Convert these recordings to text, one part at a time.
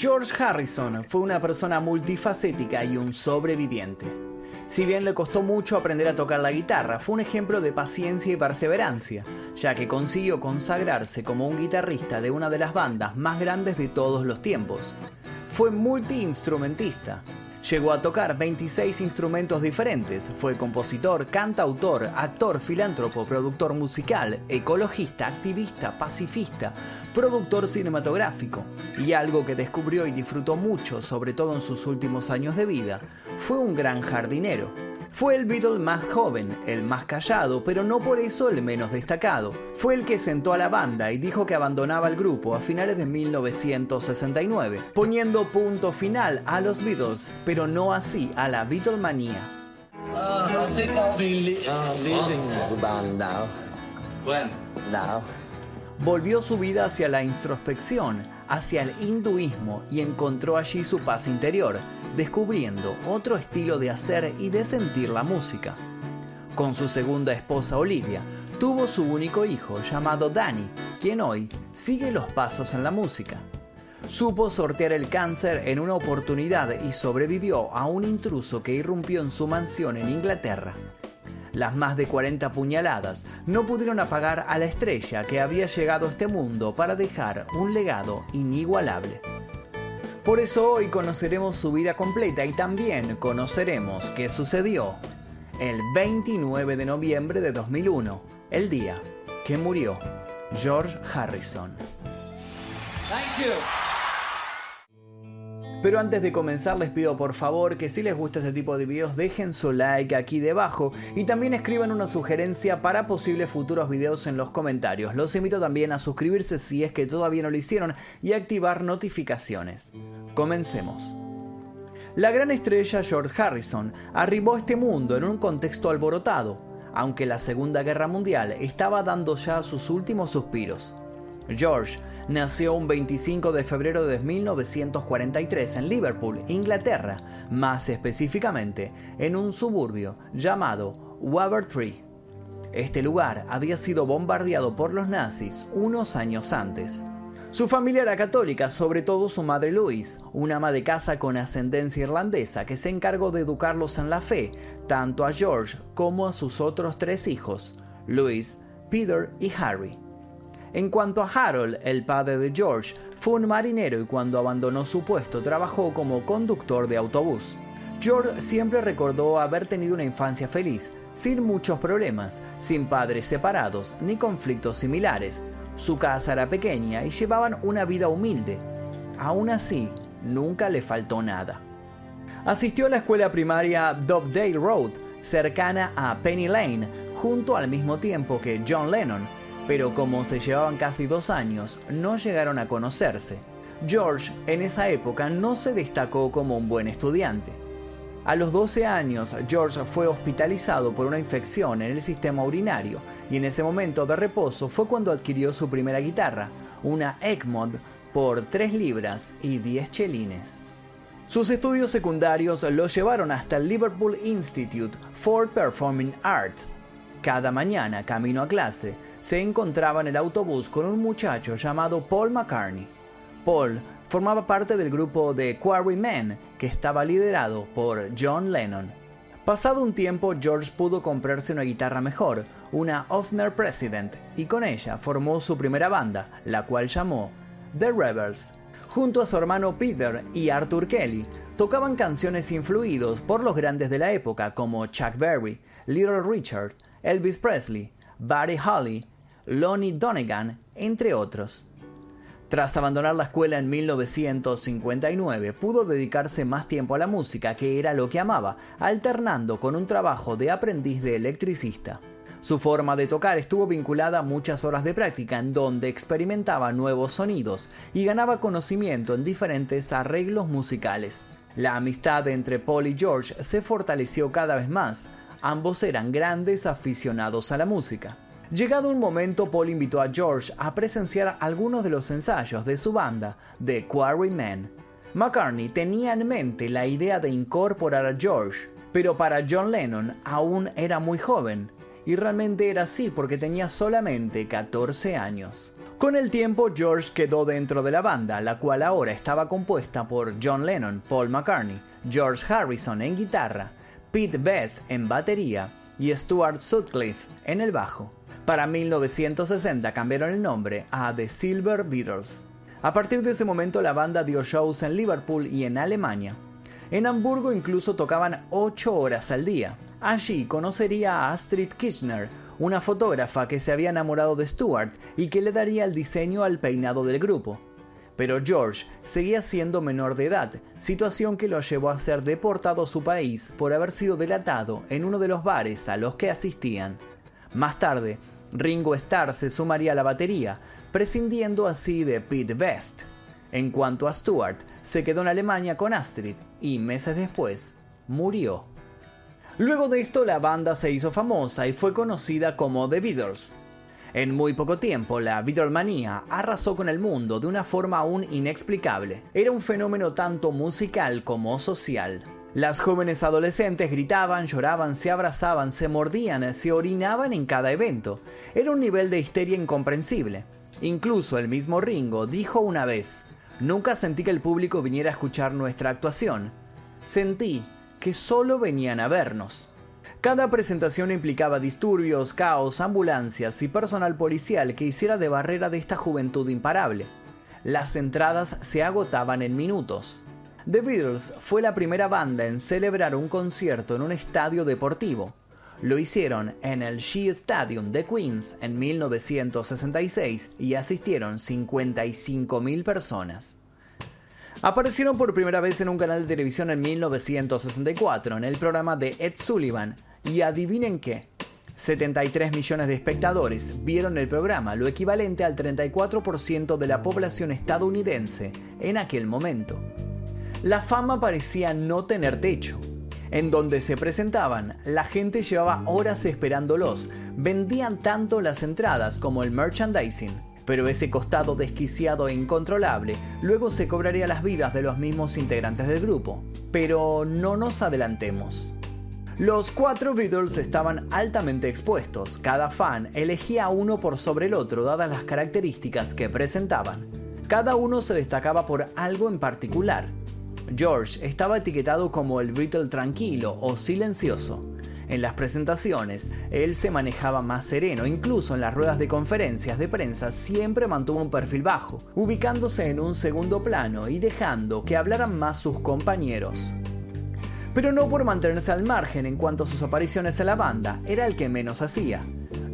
George Harrison fue una persona multifacética y un sobreviviente. Si bien le costó mucho aprender a tocar la guitarra, fue un ejemplo de paciencia y perseverancia, ya que consiguió consagrarse como un guitarrista de una de las bandas más grandes de todos los tiempos. Fue multiinstrumentista, Llegó a tocar 26 instrumentos diferentes, fue compositor, cantautor, actor, filántropo, productor musical, ecologista, activista, pacifista, productor cinematográfico, y algo que descubrió y disfrutó mucho, sobre todo en sus últimos años de vida, fue un gran jardinero. Fue el Beatle más joven, el más callado, pero no por eso el menos destacado. Fue el que sentó a la banda y dijo que abandonaba el grupo a finales de 1969, poniendo punto final a los Beatles, pero no así a la Beatlemanía. Volvió su vida hacia la introspección, hacia el hinduismo y encontró allí su paz interior, descubriendo otro estilo de hacer y de sentir la música. Con su segunda esposa Olivia, tuvo su único hijo llamado Danny, quien hoy sigue los pasos en la música. Supo sortear el cáncer en una oportunidad y sobrevivió a un intruso que irrumpió en su mansión en Inglaterra. Las más de 40 puñaladas no pudieron apagar a la estrella que había llegado a este mundo para dejar un legado inigualable. Por eso hoy conoceremos su vida completa y también conoceremos qué sucedió el 29 de noviembre de 2001, el día que murió George Harrison. Pero antes de comenzar les pido por favor que si les gusta este tipo de videos dejen su like aquí debajo y también escriban una sugerencia para posibles futuros videos en los comentarios. Los invito también a suscribirse si es que todavía no lo hicieron y activar notificaciones. Comencemos. La gran estrella George Harrison arribó a este mundo en un contexto alborotado, aunque la Segunda Guerra Mundial estaba dando ya sus últimos suspiros. George nació un 25 de febrero de 1943 en Liverpool, Inglaterra, más específicamente en un suburbio llamado Wavertree. Este lugar había sido bombardeado por los nazis unos años antes. Su familia era católica, sobre todo su madre Louise, una ama de casa con ascendencia irlandesa que se encargó de educarlos en la fe, tanto a George como a sus otros tres hijos, Louise, Peter y Harry. En cuanto a Harold, el padre de George, fue un marinero y cuando abandonó su puesto trabajó como conductor de autobús. George siempre recordó haber tenido una infancia feliz, sin muchos problemas, sin padres separados ni conflictos similares. Su casa era pequeña y llevaban una vida humilde. Aún así, nunca le faltó nada. Asistió a la escuela primaria Dovedale Road, cercana a Penny Lane, junto al mismo tiempo que John Lennon, pero como se llevaban casi dos años, no llegaron a conocerse. George en esa época no se destacó como un buen estudiante. A los 12 años, George fue hospitalizado por una infección en el sistema urinario y en ese momento de reposo fue cuando adquirió su primera guitarra, una Egmont por 3 libras y 10 chelines. Sus estudios secundarios lo llevaron hasta el Liverpool Institute for Performing Arts. Cada mañana, camino a clase, se encontraba en el autobús con un muchacho llamado Paul McCartney. Paul formaba parte del grupo de Quarrymen, que estaba liderado por John Lennon. Pasado un tiempo, George pudo comprarse una guitarra mejor, una Hofner President, y con ella formó su primera banda, la cual llamó The Rebels. Junto a su hermano Peter y Arthur Kelly, tocaban canciones influidos por los grandes de la época como Chuck Berry, Little Richard, Elvis Presley, Buddy Holly, Lonnie Donegan, entre otros. Tras abandonar la escuela en 1959, pudo dedicarse más tiempo a la música, que era lo que amaba, alternando con un trabajo de aprendiz de electricista. Su forma de tocar estuvo vinculada a muchas horas de práctica en donde experimentaba nuevos sonidos y ganaba conocimiento en diferentes arreglos musicales. La amistad entre Paul y George se fortaleció cada vez más, Ambos eran grandes aficionados a la música. Llegado un momento, Paul invitó a George a presenciar algunos de los ensayos de su banda, The Quarrymen. McCartney tenía en mente la idea de incorporar a George, pero para John Lennon aún era muy joven, y realmente era así porque tenía solamente 14 años. Con el tiempo, George quedó dentro de la banda, la cual ahora estaba compuesta por John Lennon, Paul McCartney, George Harrison en guitarra, Pete Best en batería y Stuart Sutcliffe en el bajo. Para 1960 cambiaron el nombre a The Silver Beatles. A partir de ese momento la banda dio shows en Liverpool y en Alemania. En Hamburgo incluso tocaban 8 horas al día. Allí conocería a Astrid Kirchner, una fotógrafa que se había enamorado de Stuart y que le daría el diseño al peinado del grupo. Pero George seguía siendo menor de edad, situación que lo llevó a ser deportado a su país por haber sido delatado en uno de los bares a los que asistían. Más tarde, Ringo Starr se sumaría a la batería, prescindiendo así de Pete Best. En cuanto a Stuart, se quedó en Alemania con Astrid y meses después murió. Luego de esto la banda se hizo famosa y fue conocida como The Beatles. En muy poco tiempo, la Beatlemanía arrasó con el mundo de una forma aún inexplicable. Era un fenómeno tanto musical como social. Las jóvenes adolescentes gritaban, lloraban, se abrazaban, se mordían, se orinaban en cada evento. Era un nivel de histeria incomprensible. Incluso el mismo Ringo dijo una vez, nunca sentí que el público viniera a escuchar nuestra actuación. Sentí que solo venían a vernos. Cada presentación implicaba disturbios, caos, ambulancias y personal policial que hiciera de barrera de esta juventud imparable. Las entradas se agotaban en minutos. The Beatles fue la primera banda en celebrar un concierto en un estadio deportivo. Lo hicieron en el Shea Stadium de Queens en 1966 y asistieron 55.000 personas. Aparecieron por primera vez en un canal de televisión en 1964, en el programa de Ed Sullivan, y adivinen qué, 73 millones de espectadores vieron el programa, lo equivalente al 34% de la población estadounidense en aquel momento. La fama parecía no tener techo. En donde se presentaban, la gente llevaba horas esperándolos, vendían tanto las entradas como el merchandising pero ese costado desquiciado e incontrolable luego se cobraría las vidas de los mismos integrantes del grupo. Pero no nos adelantemos. Los cuatro Beatles estaban altamente expuestos, cada fan elegía uno por sobre el otro dadas las características que presentaban. Cada uno se destacaba por algo en particular. George estaba etiquetado como el Beatle tranquilo o silencioso. En las presentaciones, él se manejaba más sereno, incluso en las ruedas de conferencias de prensa siempre mantuvo un perfil bajo, ubicándose en un segundo plano y dejando que hablaran más sus compañeros. Pero no por mantenerse al margen en cuanto a sus apariciones en la banda, era el que menos hacía.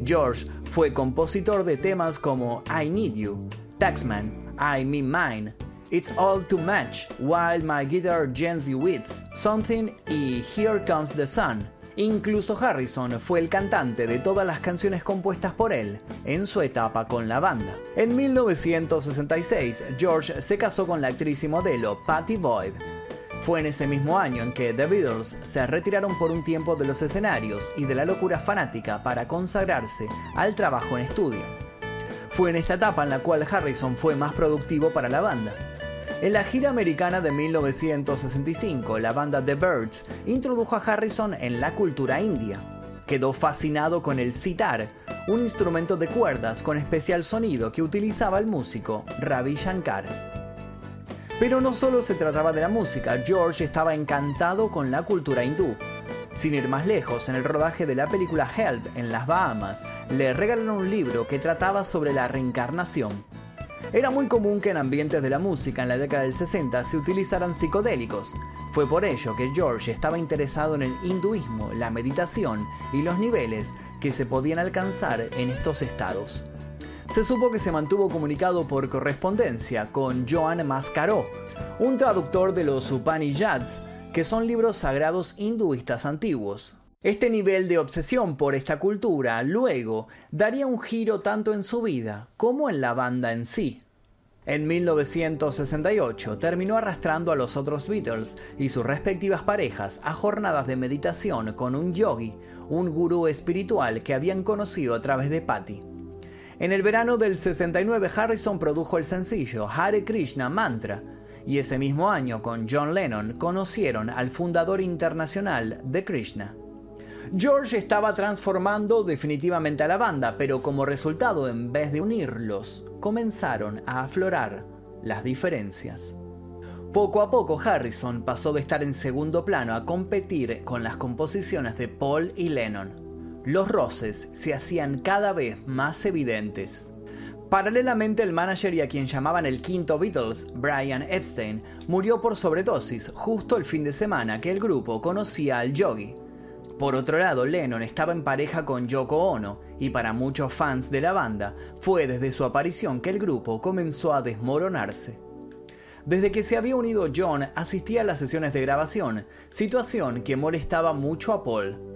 George fue compositor de temas como I Need You, Taxman, I Mean Mine, It's All Too Much, While My Guitar Gently Weeps, Something y Here Comes the Sun, Incluso Harrison fue el cantante de todas las canciones compuestas por él en su etapa con la banda. En 1966, George se casó con la actriz y modelo Patty Boyd. Fue en ese mismo año en que The Beatles se retiraron por un tiempo de los escenarios y de la locura fanática para consagrarse al trabajo en estudio. Fue en esta etapa en la cual Harrison fue más productivo para la banda. En la gira americana de 1965, la banda The Birds introdujo a Harrison en la cultura india. Quedó fascinado con el sitar, un instrumento de cuerdas con especial sonido que utilizaba el músico Ravi Shankar. Pero no solo se trataba de la música, George estaba encantado con la cultura hindú. Sin ir más lejos, en el rodaje de la película Help en las Bahamas, le regalaron un libro que trataba sobre la reencarnación. Era muy común que en ambientes de la música en la década del 60 se utilizaran psicodélicos. Fue por ello que George estaba interesado en el hinduismo, la meditación y los niveles que se podían alcanzar en estos estados. Se supo que se mantuvo comunicado por correspondencia con Joan Mascaró, un traductor de los Upanishads, que son libros sagrados hinduistas antiguos. Este nivel de obsesión por esta cultura luego daría un giro tanto en su vida como en la banda en sí. En 1968 terminó arrastrando a los otros Beatles y sus respectivas parejas a jornadas de meditación con un yogi, un gurú espiritual que habían conocido a través de Patty. En el verano del 69 Harrison produjo el sencillo Hare Krishna Mantra, y ese mismo año con John Lennon conocieron al fundador internacional de Krishna. George estaba transformando definitivamente a la banda, pero como resultado, en vez de unirlos, comenzaron a aflorar las diferencias. Poco a poco Harrison pasó de estar en segundo plano a competir con las composiciones de Paul y Lennon. Los roces se hacían cada vez más evidentes. Paralelamente, el manager y a quien llamaban el quinto Beatles, Brian Epstein, murió por sobredosis justo el fin de semana que el grupo conocía al Yogi. Por otro lado, Lennon estaba en pareja con Yoko Ono, y para muchos fans de la banda, fue desde su aparición que el grupo comenzó a desmoronarse. Desde que se había unido John, asistía a las sesiones de grabación, situación que molestaba mucho a Paul.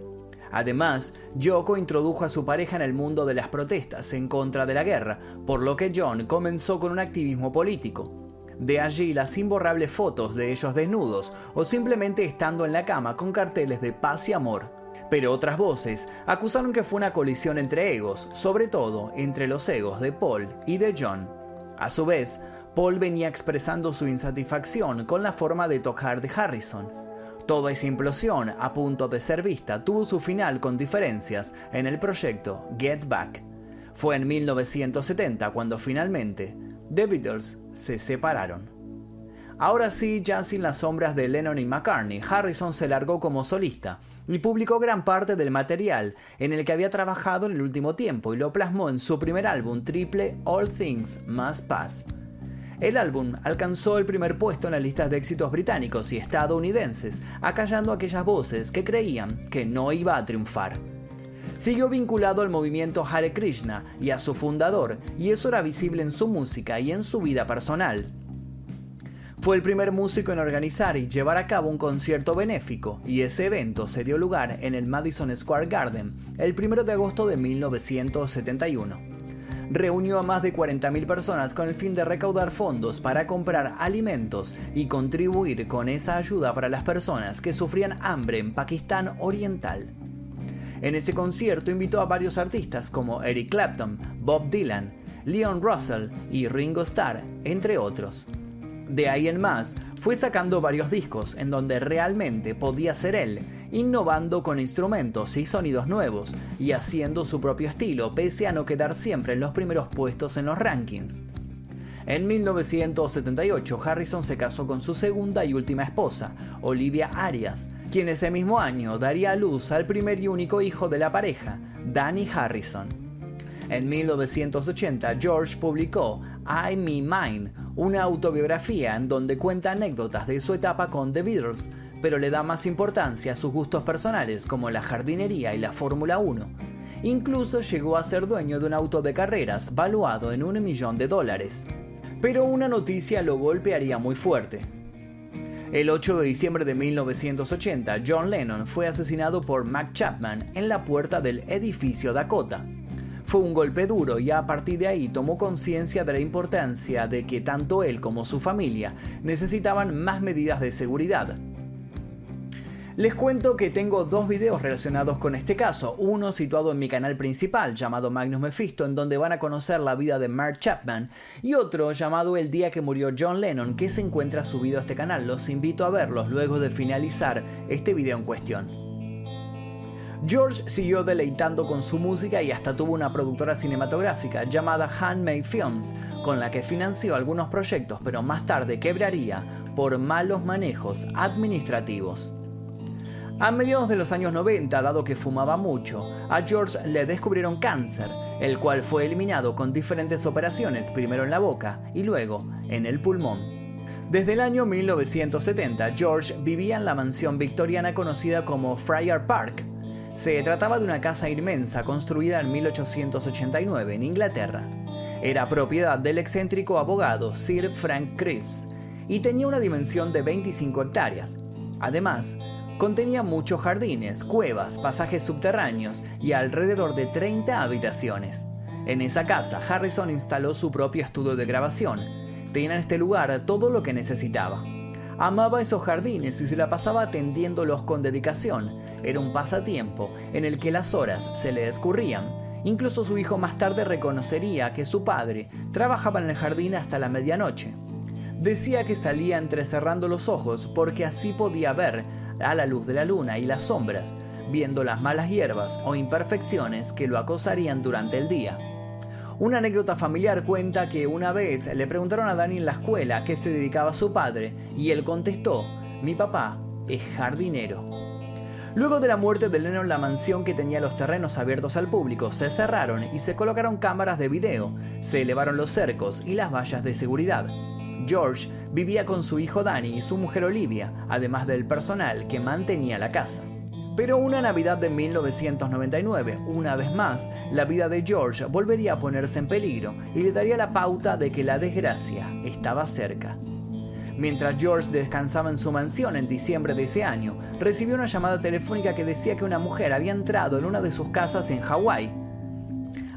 Además, Yoko introdujo a su pareja en el mundo de las protestas en contra de la guerra, por lo que John comenzó con un activismo político. De allí las imborrables fotos de ellos desnudos o simplemente estando en la cama con carteles de paz y amor. Pero otras voces acusaron que fue una colisión entre egos, sobre todo entre los egos de Paul y de John. A su vez, Paul venía expresando su insatisfacción con la forma de tocar de Harrison. Toda esa implosión, a punto de ser vista, tuvo su final con diferencias en el proyecto Get Back. Fue en 1970 cuando finalmente The Beatles se separaron. Ahora sí, ya sin las sombras de Lennon y McCartney, Harrison se largó como solista y publicó gran parte del material en el que había trabajado en el último tiempo y lo plasmó en su primer álbum triple All Things Must Pass. El álbum alcanzó el primer puesto en las listas de éxitos británicos y estadounidenses, acallando aquellas voces que creían que no iba a triunfar. Siguió vinculado al movimiento Hare Krishna y a su fundador, y eso era visible en su música y en su vida personal. Fue el primer músico en organizar y llevar a cabo un concierto benéfico, y ese evento se dio lugar en el Madison Square Garden el 1 de agosto de 1971 reunió a más de 40.000 personas con el fin de recaudar fondos para comprar alimentos y contribuir con esa ayuda para las personas que sufrían hambre en Pakistán Oriental. En ese concierto invitó a varios artistas como Eric Clapton, Bob Dylan, Leon Russell y Ringo Starr, entre otros. De ahí en más, fue sacando varios discos en donde realmente podía ser él innovando con instrumentos y sonidos nuevos y haciendo su propio estilo pese a no quedar siempre en los primeros puestos en los rankings. En 1978 Harrison se casó con su segunda y última esposa, Olivia Arias, quien ese mismo año daría a luz al primer y único hijo de la pareja, Danny Harrison. En 1980 George publicó I Me Mine, una autobiografía en donde cuenta anécdotas de su etapa con The Beatles, pero le da más importancia a sus gustos personales como la jardinería y la Fórmula 1. Incluso llegó a ser dueño de un auto de carreras valuado en un millón de dólares. Pero una noticia lo golpearía muy fuerte. El 8 de diciembre de 1980, John Lennon fue asesinado por Mac Chapman en la puerta del edificio Dakota. Fue un golpe duro y a partir de ahí tomó conciencia de la importancia de que tanto él como su familia necesitaban más medidas de seguridad. Les cuento que tengo dos videos relacionados con este caso, uno situado en mi canal principal llamado Magnus Mephisto en donde van a conocer la vida de Mark Chapman y otro llamado El día que murió John Lennon que se encuentra subido a este canal, los invito a verlos luego de finalizar este video en cuestión. George siguió deleitando con su música y hasta tuvo una productora cinematográfica llamada Handmade Films, con la que financió algunos proyectos, pero más tarde quebraría por malos manejos administrativos. A mediados de los años 90, dado que fumaba mucho, a George le descubrieron cáncer, el cual fue eliminado con diferentes operaciones, primero en la boca y luego en el pulmón. Desde el año 1970, George vivía en la mansión victoriana conocida como Friar Park. Se trataba de una casa inmensa construida en 1889 en Inglaterra. Era propiedad del excéntrico abogado Sir Frank Cripps y tenía una dimensión de 25 hectáreas. Además, Contenía muchos jardines, cuevas, pasajes subterráneos y alrededor de 30 habitaciones. En esa casa, Harrison instaló su propio estudio de grabación. Tenía en este lugar todo lo que necesitaba. Amaba esos jardines y se la pasaba atendiéndolos con dedicación. Era un pasatiempo en el que las horas se le escurrían. Incluso su hijo más tarde reconocería que su padre trabajaba en el jardín hasta la medianoche. Decía que salía entrecerrando los ojos porque así podía ver a la luz de la luna y las sombras, viendo las malas hierbas o imperfecciones que lo acosarían durante el día. Una anécdota familiar cuenta que una vez le preguntaron a Danny en la escuela qué se dedicaba su padre y él contestó, mi papá es jardinero. Luego de la muerte de Lennon, la mansión que tenía los terrenos abiertos al público se cerraron y se colocaron cámaras de video, se elevaron los cercos y las vallas de seguridad. George vivía con su hijo Danny y su mujer Olivia, además del personal que mantenía la casa. Pero una Navidad de 1999, una vez más, la vida de George volvería a ponerse en peligro y le daría la pauta de que la desgracia estaba cerca. Mientras George descansaba en su mansión en diciembre de ese año, recibió una llamada telefónica que decía que una mujer había entrado en una de sus casas en Hawái.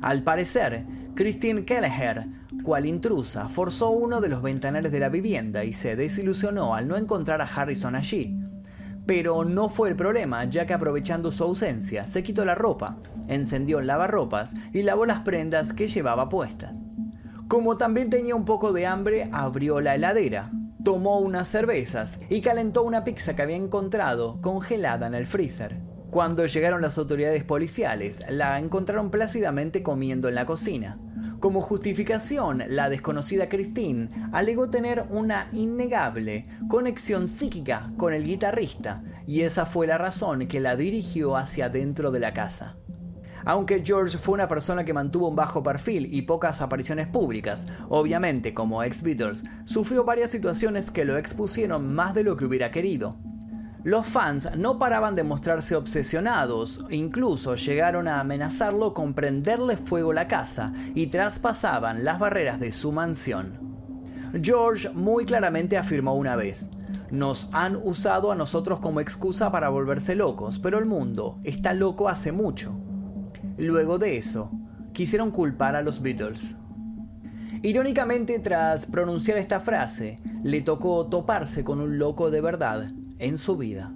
Al parecer, Christine Kelleher, cual intrusa, forzó uno de los ventanales de la vivienda y se desilusionó al no encontrar a Harrison allí. Pero no fue el problema, ya que aprovechando su ausencia, se quitó la ropa, encendió el lavarropas y lavó las prendas que llevaba puestas. Como también tenía un poco de hambre, abrió la heladera, tomó unas cervezas y calentó una pizza que había encontrado congelada en el freezer. Cuando llegaron las autoridades policiales, la encontraron plácidamente comiendo en la cocina. Como justificación, la desconocida Christine alegó tener una innegable conexión psíquica con el guitarrista, y esa fue la razón que la dirigió hacia dentro de la casa. Aunque George fue una persona que mantuvo un bajo perfil y pocas apariciones públicas, obviamente como ex Beatles, sufrió varias situaciones que lo expusieron más de lo que hubiera querido. Los fans no paraban de mostrarse obsesionados, incluso llegaron a amenazarlo con prenderle fuego la casa y traspasaban las barreras de su mansión. George muy claramente afirmó una vez, nos han usado a nosotros como excusa para volverse locos, pero el mundo está loco hace mucho. Luego de eso, quisieron culpar a los Beatles. Irónicamente, tras pronunciar esta frase, le tocó toparse con un loco de verdad en su vida.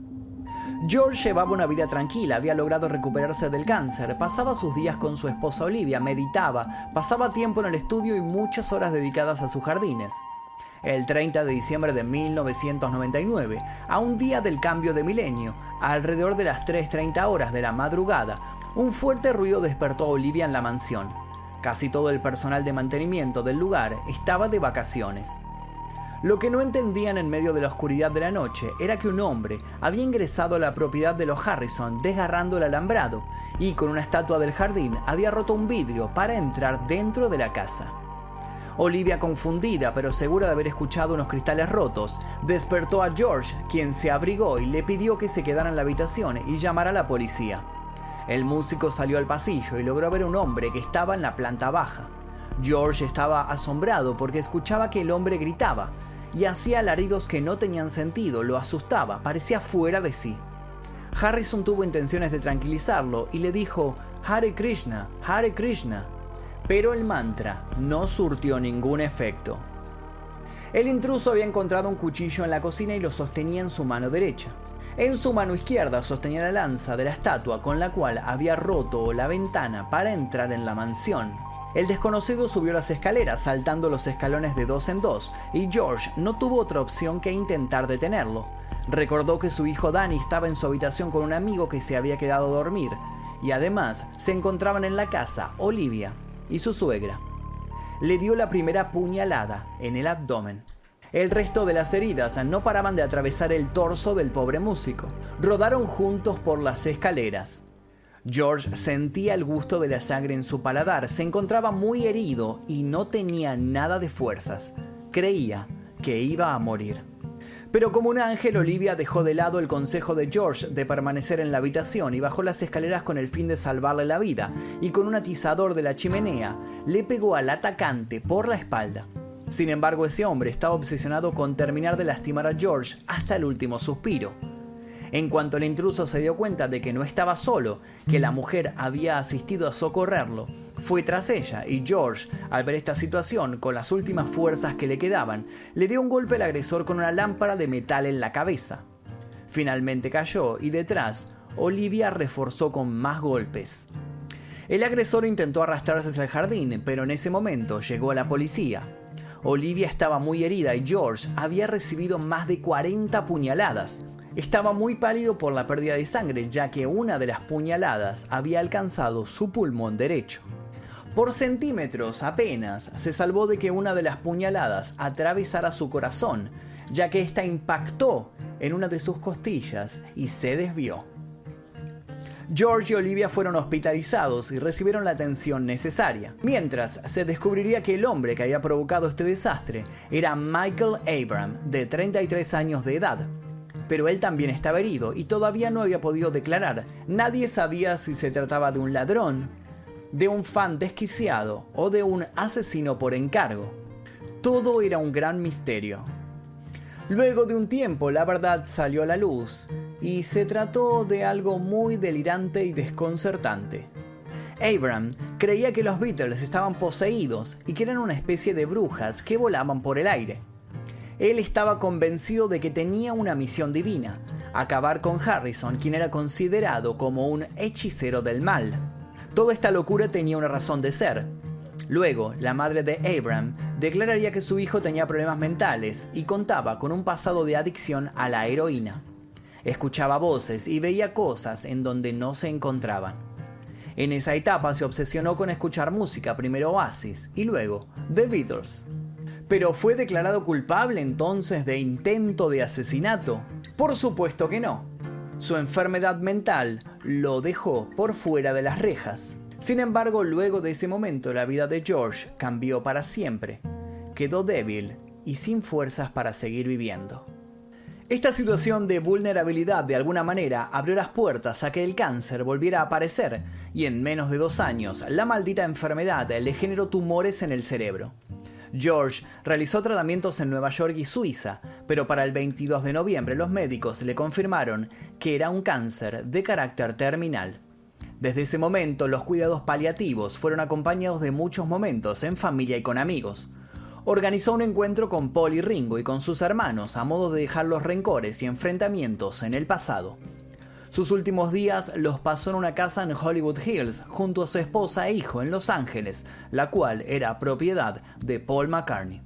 George llevaba una vida tranquila, había logrado recuperarse del cáncer, pasaba sus días con su esposa Olivia, meditaba, pasaba tiempo en el estudio y muchas horas dedicadas a sus jardines el 30 de diciembre de 1999, a un día del cambio de milenio, alrededor de las 3.30 horas de la madrugada, un fuerte ruido despertó a Olivia en la mansión. Casi todo el personal de mantenimiento del lugar estaba de vacaciones. Lo que no entendían en medio de la oscuridad de la noche era que un hombre había ingresado a la propiedad de los Harrison desgarrando el alambrado y con una estatua del jardín había roto un vidrio para entrar dentro de la casa. Olivia, confundida pero segura de haber escuchado unos cristales rotos, despertó a George, quien se abrigó y le pidió que se quedara en la habitación y llamara a la policía. El músico salió al pasillo y logró ver un hombre que estaba en la planta baja. George estaba asombrado porque escuchaba que el hombre gritaba y hacía alaridos que no tenían sentido, lo asustaba, parecía fuera de sí. Harrison tuvo intenciones de tranquilizarlo y le dijo, Hare Krishna, Hare Krishna, pero el mantra no surtió ningún efecto. El intruso había encontrado un cuchillo en la cocina y lo sostenía en su mano derecha. En su mano izquierda sostenía la lanza de la estatua con la cual había roto la ventana para entrar en la mansión. El desconocido subió las escaleras saltando los escalones de dos en dos y George no tuvo otra opción que intentar detenerlo. Recordó que su hijo Danny estaba en su habitación con un amigo que se había quedado a dormir y además se encontraban en la casa Olivia, y su suegra. Le dio la primera puñalada en el abdomen. El resto de las heridas no paraban de atravesar el torso del pobre músico. Rodaron juntos por las escaleras. George sentía el gusto de la sangre en su paladar, se encontraba muy herido y no tenía nada de fuerzas. Creía que iba a morir. Pero como un ángel, Olivia dejó de lado el consejo de George de permanecer en la habitación y bajó las escaleras con el fin de salvarle la vida, y con un atizador de la chimenea le pegó al atacante por la espalda. Sin embargo, ese hombre estaba obsesionado con terminar de lastimar a George hasta el último suspiro. En cuanto el intruso se dio cuenta de que no estaba solo, que la mujer había asistido a socorrerlo, fue tras ella y George, al ver esta situación, con las últimas fuerzas que le quedaban, le dio un golpe al agresor con una lámpara de metal en la cabeza. Finalmente cayó y detrás, Olivia reforzó con más golpes. El agresor intentó arrastrarse hacia el jardín, pero en ese momento llegó la policía. Olivia estaba muy herida y George había recibido más de 40 puñaladas. Estaba muy pálido por la pérdida de sangre, ya que una de las puñaladas había alcanzado su pulmón derecho. Por centímetros apenas se salvó de que una de las puñaladas atravesara su corazón, ya que ésta impactó en una de sus costillas y se desvió. George y Olivia fueron hospitalizados y recibieron la atención necesaria, mientras se descubriría que el hombre que había provocado este desastre era Michael Abram, de 33 años de edad. Pero él también estaba herido y todavía no había podido declarar. Nadie sabía si se trataba de un ladrón, de un fan desquiciado o de un asesino por encargo. Todo era un gran misterio. Luego de un tiempo la verdad salió a la luz y se trató de algo muy delirante y desconcertante. Abram creía que los Beatles estaban poseídos y que eran una especie de brujas que volaban por el aire. Él estaba convencido de que tenía una misión divina, acabar con Harrison, quien era considerado como un hechicero del mal. Toda esta locura tenía una razón de ser, Luego, la madre de Abram declararía que su hijo tenía problemas mentales y contaba con un pasado de adicción a la heroína. Escuchaba voces y veía cosas en donde no se encontraban. En esa etapa se obsesionó con escuchar música, primero Oasis y luego The Beatles. ¿Pero fue declarado culpable entonces de intento de asesinato? Por supuesto que no. Su enfermedad mental lo dejó por fuera de las rejas. Sin embargo, luego de ese momento la vida de George cambió para siempre. Quedó débil y sin fuerzas para seguir viviendo. Esta situación de vulnerabilidad de alguna manera abrió las puertas a que el cáncer volviera a aparecer y en menos de dos años la maldita enfermedad le generó tumores en el cerebro. George realizó tratamientos en Nueva York y Suiza, pero para el 22 de noviembre los médicos le confirmaron que era un cáncer de carácter terminal. Desde ese momento, los cuidados paliativos fueron acompañados de muchos momentos en familia y con amigos. Organizó un encuentro con Paul y Ringo y con sus hermanos a modo de dejar los rencores y enfrentamientos en el pasado. Sus últimos días los pasó en una casa en Hollywood Hills junto a su esposa e hijo en Los Ángeles, la cual era propiedad de Paul McCartney.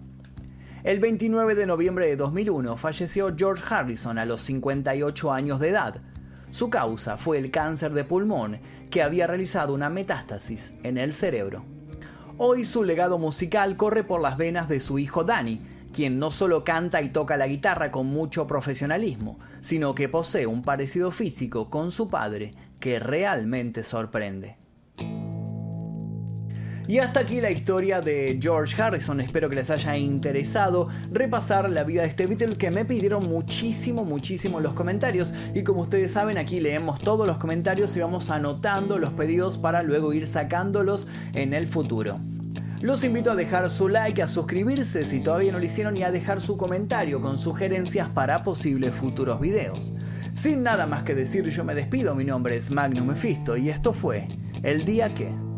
El 29 de noviembre de 2001 falleció George Harrison a los 58 años de edad, su causa fue el cáncer de pulmón que había realizado una metástasis en el cerebro. Hoy su legado musical corre por las venas de su hijo Danny, quien no solo canta y toca la guitarra con mucho profesionalismo, sino que posee un parecido físico con su padre que realmente sorprende. Y hasta aquí la historia de George Harrison. Espero que les haya interesado repasar la vida de este Beatle que me pidieron muchísimo, muchísimo los comentarios. Y como ustedes saben, aquí leemos todos los comentarios y vamos anotando los pedidos para luego ir sacándolos en el futuro. Los invito a dejar su like, a suscribirse si todavía no lo hicieron y a dejar su comentario con sugerencias para posibles futuros videos. Sin nada más que decir, yo me despido. Mi nombre es Magnum Mephisto y esto fue El Día que.